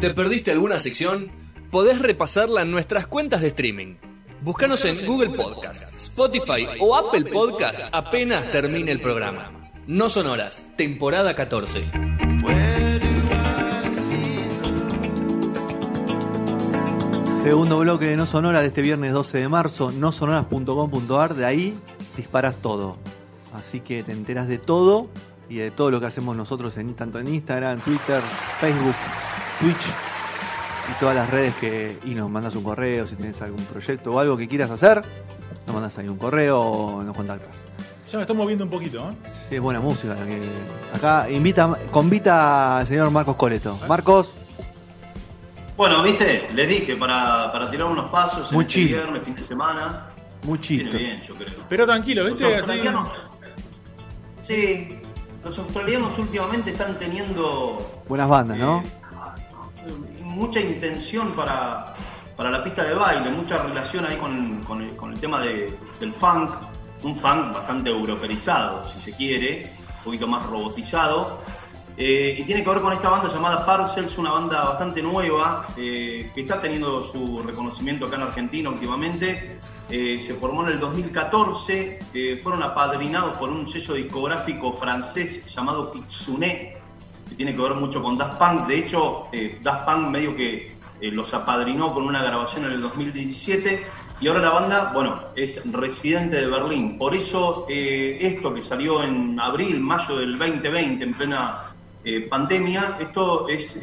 ¿Te perdiste alguna sección? Podés repasarla en nuestras cuentas de streaming. Búscanos en Google Podcast, Spotify o Apple Podcast apenas termine el programa. No son horas, temporada 14. Segundo bloque de No Sonora de este viernes 12 de marzo, nosonoras.com.ar, de ahí disparas todo. Así que te enteras de todo y de todo lo que hacemos nosotros en, tanto en Instagram, Twitter, Facebook, Twitch y todas las redes que y nos mandas un correo si tienes algún proyecto o algo que quieras hacer, nos mandas ahí un correo o nos contactas. Ya me estoy moviendo un poquito, ¿eh? Sí, es buena música. la que- acá invita, convita al señor Marcos Coleto. Marcos, Bueno, viste, les dije para, para tirar unos pasos en Muy este viernes, fin de semana. muy chisto. bien, yo creo. Pero tranquilo, Los ¿viste? Así- australianos. Sí, los australianos últimamente están teniendo Buenas bandas, ¿no? Mucha intención para, para la pista de baile, mucha relación ahí con, con el, con el tema de- del funk, un funk bastante europeizado, si se quiere, un poquito más robotizado. Eh, y tiene que ver con esta banda llamada Parcels, una banda bastante nueva, eh, que está teniendo su reconocimiento acá en Argentina últimamente. Eh, se formó en el 2014, eh, fueron apadrinados por un sello discográfico francés llamado Kitsune, que tiene que ver mucho con Daft Punk. De hecho, eh, Daft Punk medio que eh, los apadrinó con una grabación en el 2017 y ahora la banda, bueno, es residente de Berlín. Por eso eh, esto que salió en abril, mayo del 2020, en plena eh, pandemia, esto es,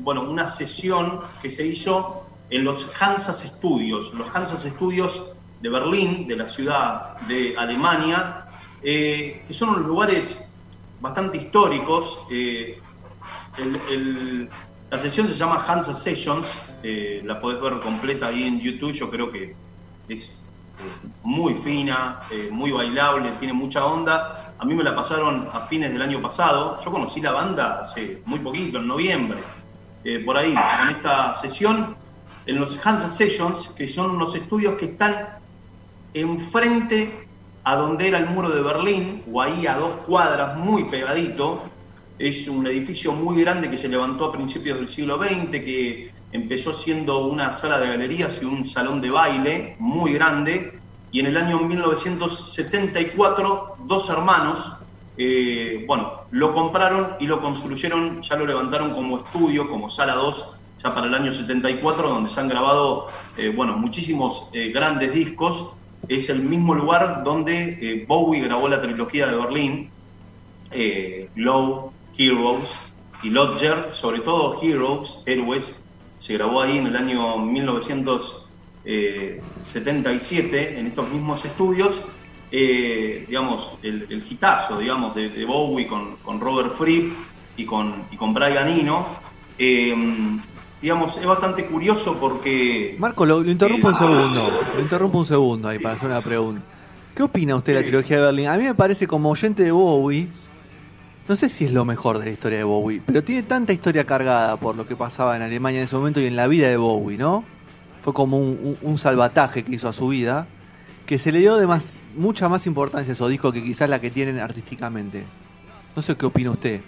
bueno, una sesión que se hizo en los Hansas Studios. Los Hansas Studios de Berlín, de la ciudad de Alemania, que son unos lugares bastante históricos. eh, la sesión se llama Hansa Sessions, eh, la podés ver completa ahí en YouTube, yo creo que es eh, muy fina, muy bailable, tiene mucha onda. A mí me la pasaron a fines del año pasado, yo conocí la banda hace muy poquito, en noviembre, por ahí, con esta sesión, en los Hansa Sessions, que son unos estudios que están enfrente a donde era el muro de Berlín, o ahí a dos cuadras, muy pegadito. Es un edificio muy grande que se levantó a principios del siglo XX, que empezó siendo una sala de galerías y un salón de baile muy grande. Y en el año 1974, dos hermanos, eh, bueno, lo compraron y lo construyeron, ya lo levantaron como estudio, como sala 2, ya para el año 74, donde se han grabado, eh, bueno, muchísimos eh, grandes discos. Es el mismo lugar donde eh, Bowie grabó la trilogía de Berlín, eh, Glow, Heroes y Lodger, sobre todo Heroes, Héroes, se grabó ahí en el año 1977 en estos mismos estudios. Eh, digamos, el, el digamos, de, de Bowie con, con Robert Fripp y con, y con Brian Eno. Eh, digamos, es bastante curioso porque... Marco, lo, lo interrumpo un Eh, segundo. Lo interrumpo un segundo ahí para hacer una pregunta. ¿Qué opina usted de la trilogía de Berlín? A mí me parece como oyente de Bowie. No sé si es lo mejor de la historia de Bowie, pero tiene tanta historia cargada por lo que pasaba en Alemania en ese momento y en la vida de Bowie, ¿no? Fue como un, salvataje que hizo a su vida, que se le dio de más, mucha más importancia a esos discos que quizás la que tienen artísticamente. No sé qué opina usted.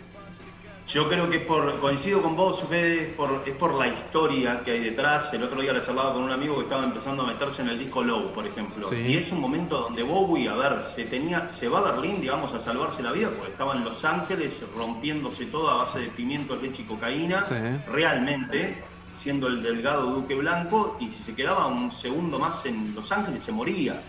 Yo creo que es por, coincido con vos, Fede, es por, es por la historia que hay detrás. El otro día la charlaba con un amigo que estaba empezando a meterse en el disco Low, por ejemplo. Sí. Y es un momento donde Bowie, a ver, se tenía, se va a Berlín, digamos, a salvarse la vida, porque estaba en Los Ángeles rompiéndose todo a base de pimientos, leche y cocaína, Sí. realmente, siendo el delgado Duque Blanco, y si se quedaba un segundo más en Los Ángeles se moría.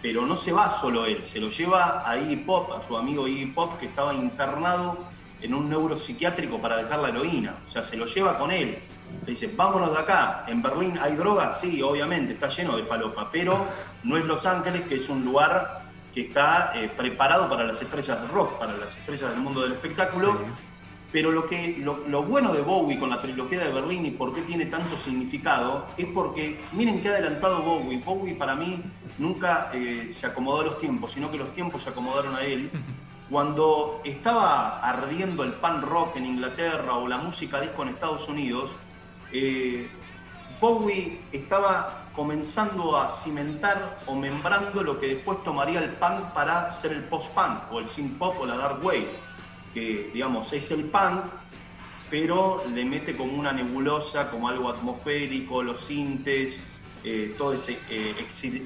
Pero no se va solo él, se lo lleva a Iggy Pop, a su amigo Iggy Pop, que estaba internado en un neuropsiquiátrico para dejar la heroína. O sea, se lo lleva con él. Le dice, vámonos de acá. ¿En Berlín hay drogas? Sí, obviamente, está lleno de falopa. Pero no es Los Ángeles, que es un lugar que está eh, preparado para las estrellas de rock, para las estrellas del mundo del espectáculo. Pero lo, que, lo, lo bueno de Bowie con la trilogía de Berlín y por qué tiene tanto significado es porque, miren qué adelantado Bowie. Bowie para mí nunca eh, se acomodó a los tiempos, sino que los tiempos se acomodaron a él. Cuando estaba ardiendo el pan rock en Inglaterra o la música disco en Estados Unidos, eh, Bowie estaba comenzando a cimentar o membrando lo que después tomaría el punk para ser el post-punk o el synth pop o la dark wave, que digamos es el punk pero le mete como una nebulosa, como algo atmosférico, los sintes, eh, todo ese eh,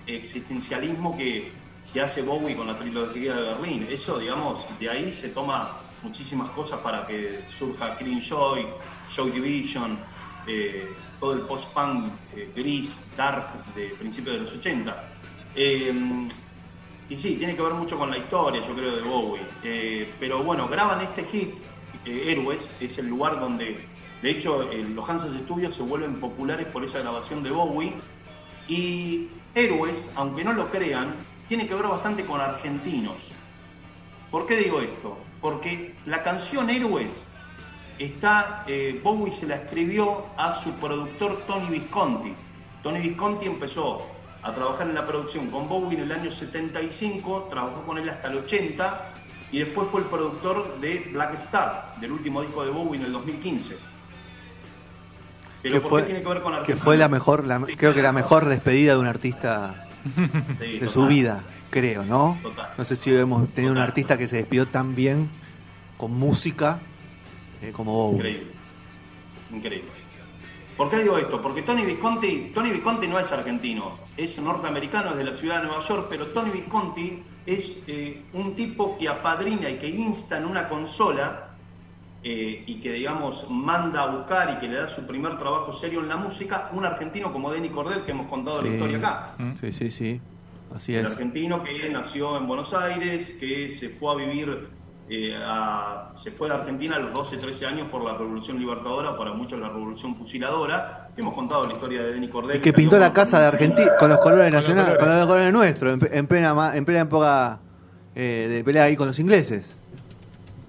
existencialismo que, que hace Bowie con la trilogía de Berlín. Eso, digamos, de ahí se toma muchísimas cosas para que surja Clean Joy, Joy Division, eh, todo el post-punk gris, dark de principios de los 80. y sí, tiene que ver mucho con la historia, yo creo, de Bowie. pero bueno, graban este hit Héroes, es el lugar donde, de hecho, los Hansa Studios se vuelven populares por esa grabación de Bowie. Y Héroes, aunque no lo crean, tiene que ver bastante con argentinos. ¿Por qué digo esto? Porque la canción Héroes está, eh, Bowie se la escribió a su productor Tony Visconti. Tony Visconti empezó a trabajar en la producción con Bowie en el año 75, trabajó con él hasta el 80 y después fue el productor de Black Star, del último disco de Bowie en el 2015. Pero ¿por fue, qué tiene que ver con Que fue la mejor, creo que la mejor despedida de un artista de su vida, creo, ¿no? No sé si hemos tenido un artista que se despidió tan bien con música eh, como Bowie. Increíble. Increíble. ¿Por qué digo esto? Porque Tony Visconti, Tony Visconti no es argentino, es norteamericano, es de la ciudad de Nueva York, pero Tony Visconti es eh, un tipo que apadrina y que insta en una consola eh, y que, digamos, manda a buscar y que le da su primer trabajo serio en la música, un argentino como Denny Cordel, que hemos contado la historia acá. Mm. Sí, sí, sí. Así es. El argentino que nació en Buenos Aires, que se fue a vivir eh, se fue de Argentina a los 12, 13 años por la Revolución Libertadora, para muchos la Revolución Fusiladora. Hemos contado la historia de Denis Cordero. Y que pintó la casa de Argentina con los colores nacionales, con los colores nuestros, en, plena, en plena época eh, de pelea ahí con los ingleses.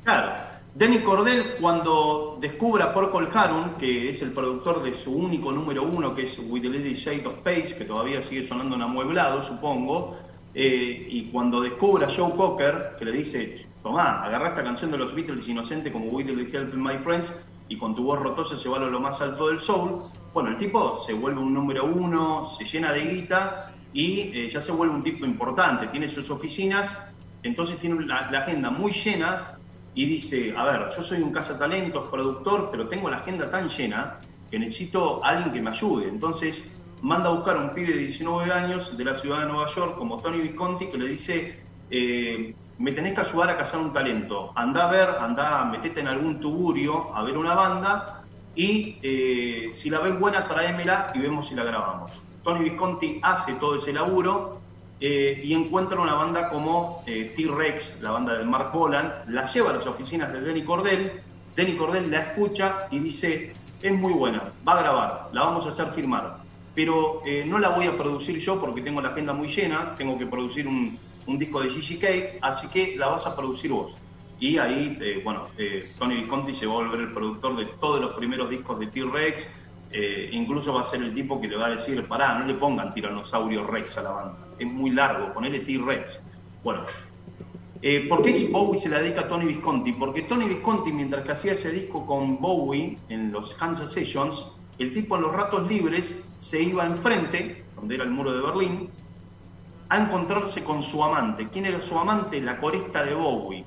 Claro. Denny Cordell, cuando descubre a Porcol Harun, que es el productor de su único número uno, que es With the Lady Shade of Space, que todavía sigue sonando en amueblado, supongo, eh, y cuando descubre a Joe Cocker, que le dice, tomá, agarrá esta canción de los Beatles inocente como We Did Help My Friends y con tu voz rotosa llevarlo a lo más alto del soul. Bueno, el tipo se vuelve un número uno, se llena de guita y eh, ya se vuelve un tipo importante, tiene sus oficinas, entonces tiene la, agenda muy llena y dice, a ver, yo soy un cazatalentos, productor, pero tengo la agenda tan llena que necesito a alguien que me ayude. Entonces manda a buscar a un pibe de 19 años de la ciudad de Nueva York como Tony Visconti que le dice, eh, me tenés que ayudar a cazar un talento. Anda a ver, anda, metete en algún tuburio a ver una banda y eh, si la ves buena, tráemela y vemos si la grabamos. Tony Visconti hace todo ese laburo eh, y encuentra una banda como eh, T-Rex, la banda de Mark Bolan, la lleva a las oficinas de Denny Cordell, Denny Cordell la escucha y dice, es muy buena, va a grabar, la vamos a hacer firmar, pero no la voy a producir yo porque tengo la agenda muy llena, tengo que producir un, un disco de Gigi Cake, así que la vas a producir vos. Y ahí, eh, bueno, eh, Tony Visconti se va a volver el productor de todos los primeros discos de T-Rex, eh, incluso va a ser el tipo que le va a decir, pará, no le pongan Tiranosaurio Rex a la banda, es muy largo, ponele T-Rex. Bueno, ¿por qué Bowie se la dedica a Tony Visconti? Porque Tony Visconti, mientras que hacía ese disco con Bowie en los Hansa Sessions, el tipo en los ratos libres se iba enfrente, donde era el muro de Berlín, a encontrarse con su amante. ¿Quién era su amante? La corista de Bowie.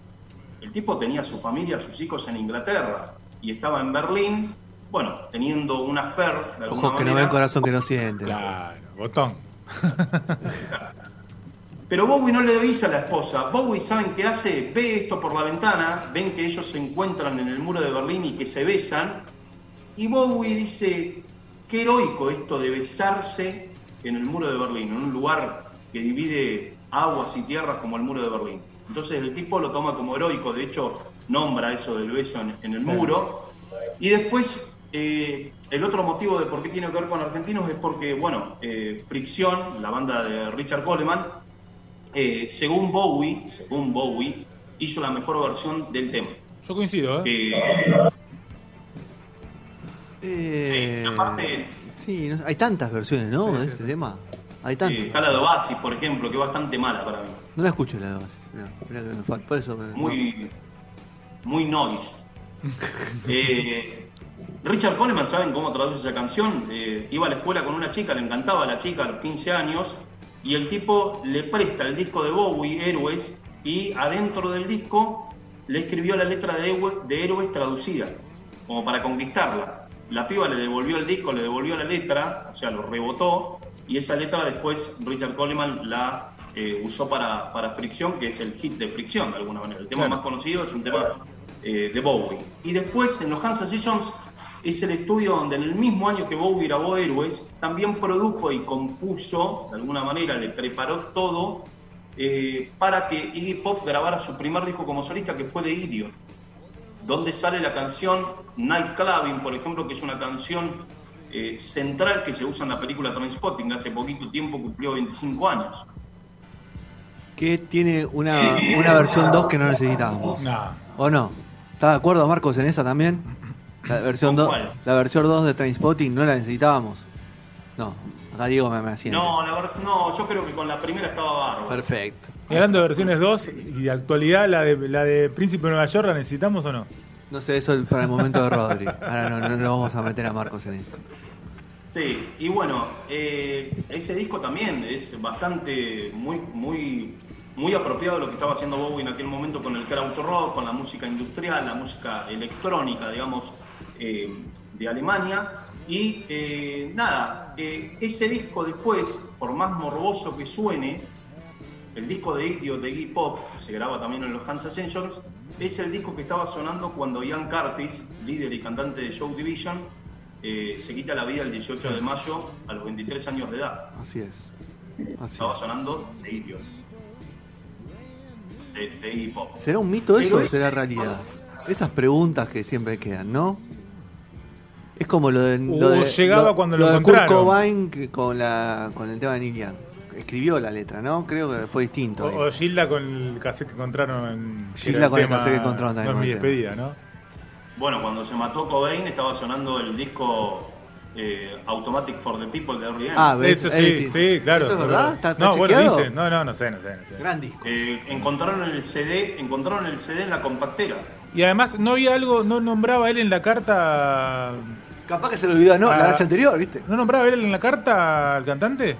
El tipo tenía su familia, sus hijos en Inglaterra y estaba en Berlín, bueno, teniendo una fer de Ojos que no ven, corazón que no siente. Claro, botón. Pero Bowie no le avisa a la esposa. Bowie, ¿saben qué hace? Ve esto por la ventana, ven que ellos se encuentran en el muro de Berlín y que se besan. Y Bowie dice, qué heroico esto de besarse en el muro de Berlín, en un lugar que divide aguas y tierras como el muro de Berlín. Entonces el tipo lo toma como heroico, de hecho nombra eso del beso en, el muro. Y después eh, el otro motivo de por qué tiene que ver con argentinos es porque, bueno, eh, Fricción, la banda de Richard Coleman, eh, según Bowie, según Bowie, hizo la mejor versión del tema. Yo coincido, ¿eh? sí, hay tantas versiones, ¿no? de este tema. Hay tanto. está la de Oasis, por ejemplo, que es bastante mala para mí. No la escucho la de Oasis. por eso muy, muy noise. Eh, Richard Coleman, ¿saben cómo traduce esa canción? Eh, iba a la escuela con una chica, le encantaba a la chica a los 15 años, y el tipo le presta el disco de Bowie, Héroes, y adentro del disco le escribió la letra de, de Héroes traducida. como para conquistarla. La piba le devolvió el disco, le devolvió la letra, o sea, lo rebotó, y esa letra después Richard Coleman la eh, usó para, para Fricción, que es el hit de Fricción de alguna manera. El tema más conocido es un tema eh, de Bowie. Y después en los Hansa Sessions es el estudio donde en el mismo año que Bowie grabó Héroes, también produjo y compuso, de alguna manera le preparó todo eh, para que Iggy Pop grabara su primer disco como solista, que fue de Idiot, donde sale la canción Night Clubbing, por ejemplo, que es una canción eh, central que se usa en la película Transpotting, hace poquito tiempo cumplió 25 años. Que tiene una, una versión 2 que no necesitábamos. ¿O no? ¿Está de acuerdo Marcos en esa también? La versión 2 la versión 2 de Trainspotting no la necesitábamos. No, acá Diego me, me No, la no, yo creo que con la primera estaba bárbaro. Perfecto. Y hablando de versiones 2 y de actualidad, ¿la de, la de Príncipe de Nueva York la necesitamos o no? No sé, eso para el momento de Rodri. Ahora no, no, no vamos a meter a Marcos en esto. Sí, y bueno, eh, ese disco también es bastante, muy, muy muy apropiado de lo que estaba haciendo Bowie en aquel momento con el crowd rock, con la música industrial, la música electrónica, digamos, eh, de Alemania. Y eh, nada, eh, ese disco después, por más morboso que suene, el disco de Idiot de Iggy Pop, que se graba también en los Hans Ascensions, es el disco que estaba sonando cuando Ian Curtis, líder y cantante de Show Division, se quita la vida el 18 de mayo a los 23 años de edad. Así es. estaba sonando de Idiot de. ¿Será un mito eso o será realidad? Esas preguntas que siempre quedan, ¿no? Es como lo de. Lo uh, llegaba cuando lo, lo Kurt Cobain con, la, con el tema de Neil Escribió la letra, ¿no? Creo que fue distinto. O, Gilda con el cassette que encontraron en. Gilda con el cassette que encontraron también. No es mi despedida, ¿no? Bueno, cuando se mató Cobain estaba sonando el disco eh, Automatic for the People de R.E.M. Ah. Eso sí, sí, claro. ¿Eso es verdad? ¿Está, no, bueno, dicen, no, no, no sé, no sé, no sé. Gran disco. Eh, encontraron el CD, encontraron el CD en la compactera. Y además no había algo, no nombraba él en la carta. Capaz que se lo olvidó, no, la noche anterior, ¿viste? ¿No nombraba él en la carta al cantante?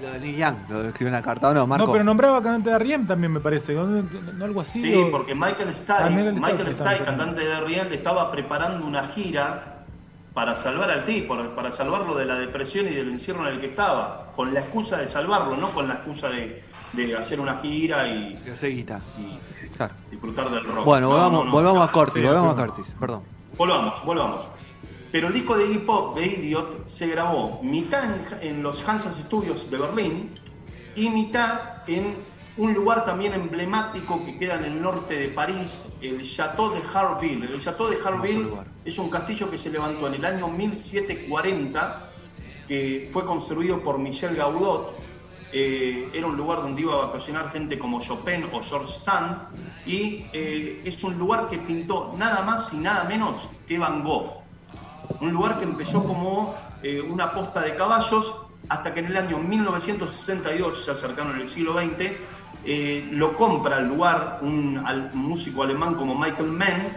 Lo de Neil Young, lo escribió en la carta, ¿o no, Marco? No, pero nombraba cantante de R.E.M. también, me parece, no, algo así. Sí, porque Michael Stipe, ah, Michael Stipe, cantante de R.E.M., le estaba preparando una gira para salvar al tipo, para salvarlo de la depresión y del encierro en el que estaba, con la excusa de salvarlo, no con la excusa de, hacer una gira y, disfrutar del rock. Bueno, volvamos, a Curtis, volvamos a Curtis, perdón. Volvamos, volvamos. Pero el disco de hip hop de Idiot se grabó mitad en, los Hansas Studios de Berlín y mitad en un lugar también emblemático que queda en el norte de París, el Château de Harville. El Château de Harville es un castillo que se levantó en el año 1740, que fue construido por Michel Gaudot. Eh, era un lugar donde iba a vacacionar gente como Chopin o George Sand, y eh, es un lugar que pintó nada más y nada menos que Van Gogh. Un lugar que empezó como eh, una posta de caballos hasta que en el año 1962, ya cercano en el siglo XX, eh, lo compra al lugar un, músico alemán como Michael Mann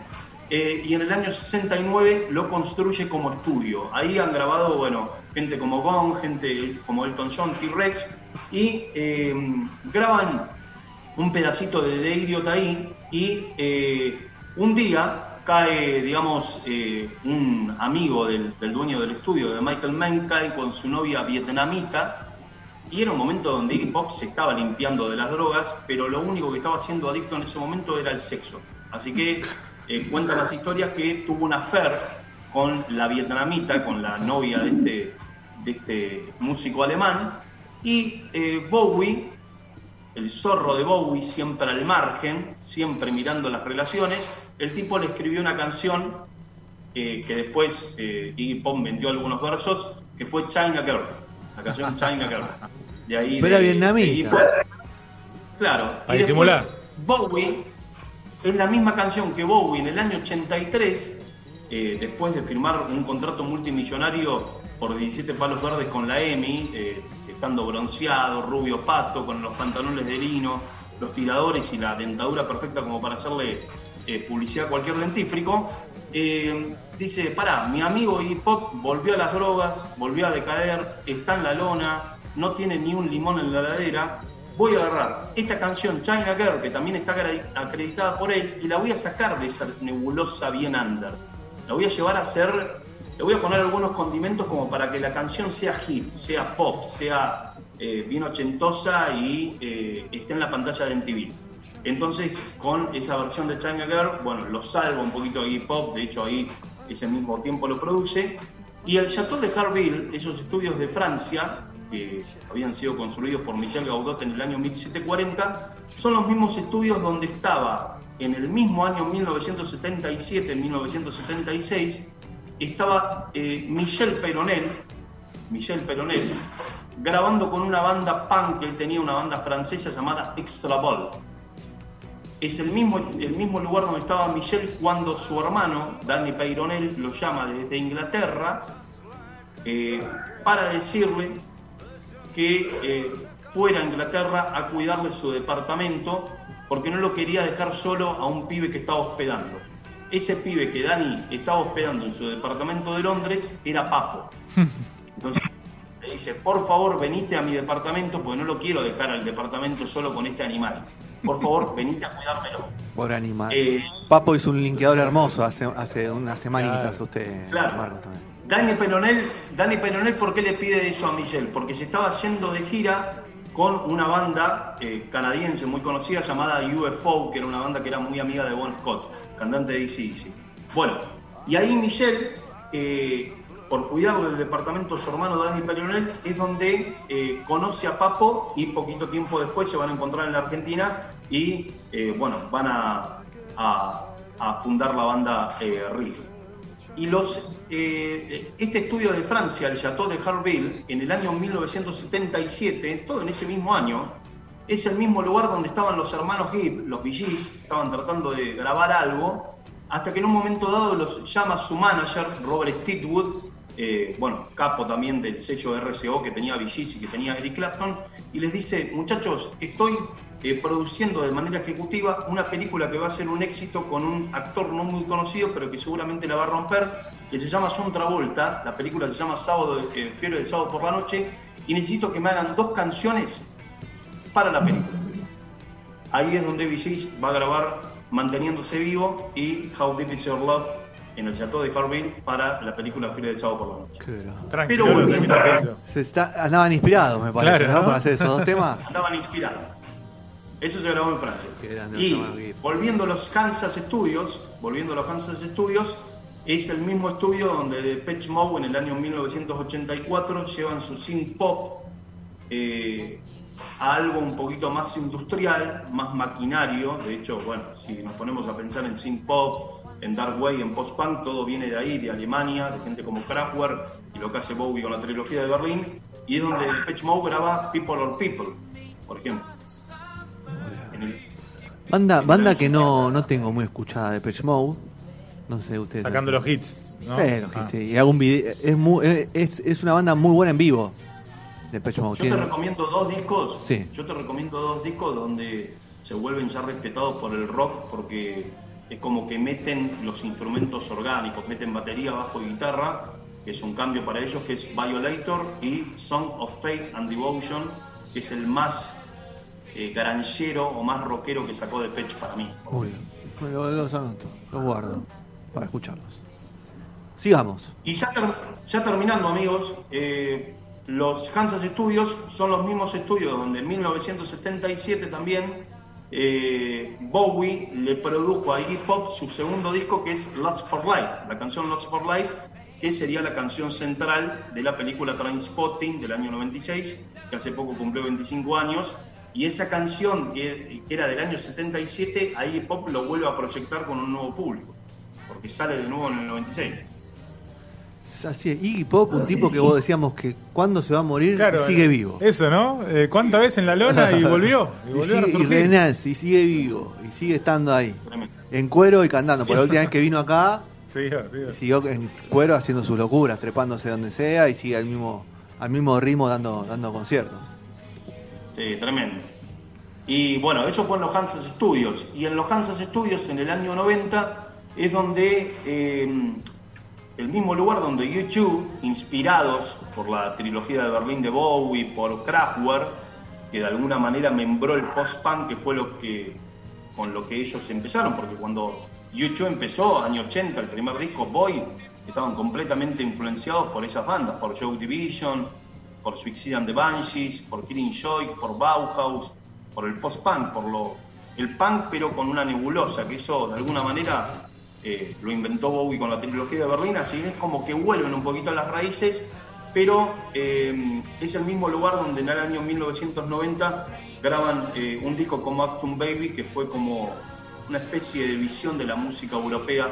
eh, y en el año 69 lo construye como estudio. Ahí han grabado, bueno, gente como Gong, gente como Elton John, T-Rex y graban un pedacito de The Idiot ahí y un día cae, digamos, un amigo del, del, dueño del estudio de Michael Mann, cae con su novia vietnamita y era un momento donde Iggy Pop se estaba limpiando de las drogas, pero lo único que estaba siendo adicto en ese momento era el sexo. Así que eh, cuentan las historias que tuvo una affair con la vietnamita, con la novia de este, de este músico alemán, y eh, Bowie, el zorro de Bowie, siempre al margen, siempre mirando las relaciones, el tipo le escribió una canción eh, que después Iggy Pop vendió algunos versos, que fue China Girl la canción China Girl. De ahí Pero vietnamita. claro. Para disimular. Bowie es la misma canción que Bowie en el año 83, eh, después de firmar un contrato multimillonario por 17 palos verdes con la EMI, eh, estando bronceado, rubio pato, con los pantalones de lino, los tiradores y la dentadura perfecta como para hacerle eh, publicidad cualquier dentífrico, eh, dice, pará, mi amigo Iggy Pop volvió a las drogas, volvió a decaer, está en la lona, no tiene ni un limón en la ladera, voy a agarrar esta canción China Girl, que también está acreditada por él, y la voy a sacar de esa nebulosa bien under. la voy a llevar a hacer, le voy a poner algunos condimentos como para que la canción sea hit, sea pop, sea eh, bien ochentosa y eh, esté en la pantalla de MTV. Entonces, con esa versión de China Girl, bueno, lo salvo un poquito de hip hop, de hecho ahí ese mismo tiempo lo produce. Y el Chateau de Carville, esos estudios de Francia, que habían sido construidos por Michel Gaudot en el año 1740, son los mismos estudios donde estaba en el mismo año 1977-1976, estaba eh, Michel Peronel, Michel Peronel, grabando con una banda punk él tenía, una banda francesa llamada Extra Ball. Es el mismo, el mismo lugar donde estaba Michel cuando su hermano, Danny Peyronel, lo llama desde Inglaterra eh, para decirle que eh, fuera a Inglaterra a cuidarle su departamento porque no lo quería dejar solo a un pibe que estaba hospedando. Ese pibe que Dani estaba hospedando en su departamento de Londres era Papo. Entonces le dice, por favor, venite a mi departamento porque no lo quiero dejar al departamento solo con este animal. Por favor, venite a cuidármelo. Por animal. Eh, Papo hizo un linkeador hermoso hace, hace unas semanitas Claro. usted, Claro. Marcos, también. Dani Peronel, Dani Peronel, ¿por qué le pide eso a Michelle? Porque se estaba haciendo de gira con una banda eh, canadiense muy conocida llamada UFO, que era una banda que era muy amiga de Bon Scott, cantante de DC. Bueno, y ahí Michelle, eh, por cuidar del departamento de su hermano Dani Peronel, es donde eh, conoce a Papo y poquito tiempo después se van a encontrar en la Argentina y, eh, bueno, van a, a- fundar la banda eh, Riff. Y los, eh, este estudio de Francia, el Chateau de Harville, en el año 1977, todo en ese mismo año, es el mismo lugar donde estaban los hermanos Gibb, los VGs, estaban tratando de grabar algo, hasta que en un momento dado los llama su manager, Robert Steedwood, eh, bueno, capo también del sello RCO que tenía VGs y que tenía Eric Clapton, y les dice, muchachos, estoy eh, produciendo de manera ejecutiva una película que va a ser un éxito con un actor no muy conocido, pero que seguramente la va a romper, que se llama John Travolta, la película se llama Sábado, eh, Fiebre del Sábado por la Noche, y necesito que me hagan dos canciones para la película. Ahí es donde VGs va a grabar Manteniéndose Vivo y How Deep Is Your Love en el Chateau de Harville para la película Fiebre del Sábado por la Noche. Tranquilo, Pero hizo. Se está, andaban inspirados, me parece, Claro, ¿no? ¿no? Para hacer esos dos temas. Andaban inspirados. Eso se grabó en Francia. Y volviendo a los Kansas Studios, volviendo a los Kansas Studios, es el mismo estudio donde Depeche Mode en el año 1984 llevan su synth pop eh, a algo un poquito más industrial, más maquinario. De hecho, bueno, si nos ponemos a pensar en synth pop, en dark wave, en post punk, todo viene de ahí, de Alemania, de gente como Kraftwerk y lo que hace Bowie con la trilogía de Berlín. Y es donde Depeche Mode graba People or People, por ejemplo. Banda, banda que no, no tengo muy escuchada de Pitch Mode. No sé ustedes. Sacando los hits. ¿no? Pero que Ah. sí, y hago un video. Es, muy- es, es una banda muy buena en vivo. De Pitch Mode. Yo te Tiene- recomiendo dos discos. Sí. Yo te recomiendo dos discos donde se vuelven ya respetados por el rock porque es como que meten los instrumentos orgánicos, meten batería, bajo y guitarra, que es un cambio para ellos, que es Violator y Song of Faith and Devotion, que es el más eh, o más rockero que sacó de Pech para mí. Muy bien. Bueno, los anoto, los guardo para escucharlos. Sigamos. Y ya, ter- ya terminando, amigos, eh, los Kansas Studios son los mismos estudios donde en 1977 también eh, Bowie le produjo a Iggy Pop su segundo disco que es Lost for Life, la canción Lost for Life, que sería la canción central de la película Trainspotting del año 96, que hace poco cumplió 25 años. Y esa canción, que, que era del año 77, a Iggy Pop lo vuelve a proyectar con un nuevo público, porque sale de nuevo en el 96. Así es, Iggy Pop, un tipo que vos decíamos que cuando se va a morir Claro, sigue eh, vivo. Eso, ¿no? Eh, ¿Cuántas veces en la lona y volvió? Y Y, volvió a sigue, y resurgir. renace, y sigue vivo, y sigue estando ahí. En cuero y cantando. Por la última vez que vino acá, Siguió, siguió. siguió en cuero haciendo sus locuras, trepándose donde sea y sigue al mismo, al mismo ritmo dando, dando conciertos. Sí, tremendo. Y bueno, eso fue en los Kansas Studios. Y en los Kansas Studios, en el año 90, es donde eh, el mismo lugar donde YouTube, inspirados por la trilogía de Berlín de Bowie, por Kraftwerk, que de alguna manera membró el post-punk, que fue lo que con lo que ellos empezaron, porque cuando YouTube empezó, año 80, el primer disco, Boy, estaban completamente influenciados por esas bandas, por Joe Division, por Suicide and the Banshees, por Killing Joy, por Bauhaus, por el post-punk, por lo, el punk pero con una nebulosa, que eso de alguna manera eh, lo inventó Bowie con la trilogía de Berlín, así es como que vuelven un poquito a las raíces, pero eh, es el mismo lugar donde en el año 1990 graban eh, un disco como Actum Baby, que fue como una especie de visión de la música europea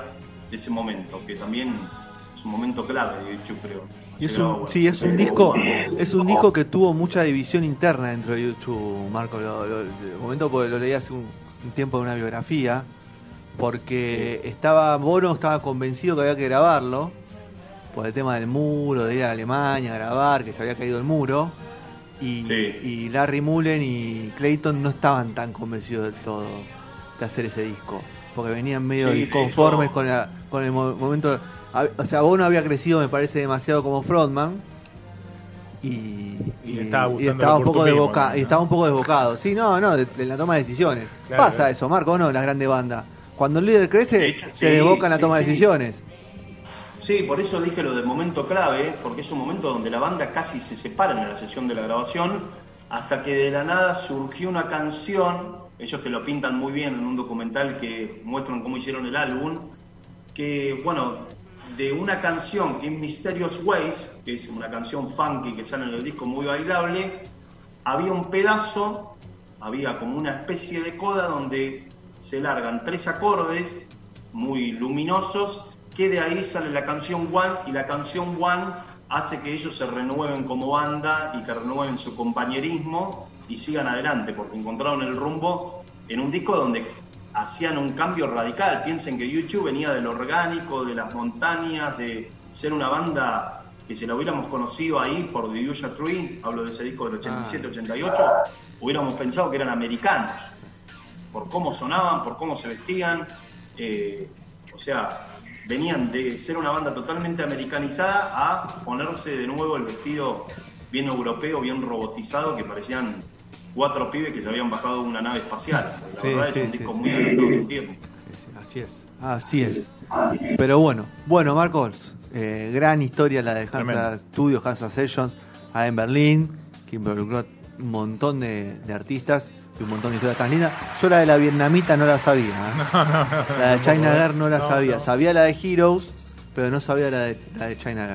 de ese momento, que también es un momento clave, de hecho, creo. Y es un, sí, es un disco, es un disco que tuvo mucha división interna dentro de YouTube, Marco. Lo, lo, momento porque lo leí hace un, un, tiempo en una biografía, porque estaba Bono estaba convencido que había que grabarlo por el tema del muro, de ir a Alemania a grabar, que se había caído el muro. Y, sí. y Larry Mullen y Clayton no estaban tan convencidos del todo de hacer ese disco, porque venían medio sí, disconformes con, la, con el momento. O sea, Bono había crecido, me parece, demasiado como frontman. Y, y, estaba, y estaba un poco desboca, ¿no? y estaba un poco desbocado. Sí, no, no, de, de la toma de decisiones. Claro, Pasa eso, Marco, no, las grandes bandas. Cuando el líder crece, de hecho, se sí, desboca en la toma de decisiones. Sí, por eso dije lo del momento clave, porque es un momento donde la banda casi se separan en la sesión de la grabación, hasta que de la nada surgió una canción, ellos que lo pintan muy bien en un documental que muestran cómo hicieron el álbum, que, bueno, de una canción que es Mysterious Ways, que es una canción funky que sale en el disco muy bailable, había un pedazo, había como una especie de coda donde se largan tres acordes muy luminosos, que de ahí sale la canción One y la canción One hace que ellos se renueven como banda y que renueven su compañerismo y sigan adelante, porque encontraron el rumbo en un disco donde hacían un cambio radical. Piensen que YouTube venía del orgánico, de las montañas, de ser una banda que si la hubiéramos conocido ahí por The Usual Tree, hablo de ese disco del 87-88, ah. hubiéramos pensado que eran americanos, por cómo sonaban, por cómo se vestían. Eh, o sea, venían de ser una banda totalmente americanizada a ponerse de nuevo el vestido bien europeo, bien robotizado, que parecían cuatro pibes que se habían bajado de una nave espacial. La sí, verdad sí, es un disco sí, muy su tiempo. Así es, así es. Pero bueno, bueno, Marcos, eh, gran historia la de Hansa Studios, Hansa Sessions, allá en Berlín, que involucró un montón de, de artistas y un montón de historias tan lindas. Yo la de la vietnamita no la sabía. ¿eh? No, no, no, la de China Girl no la sabía. Sabía la de Heroes, pero no sabía la de, la de China Girl.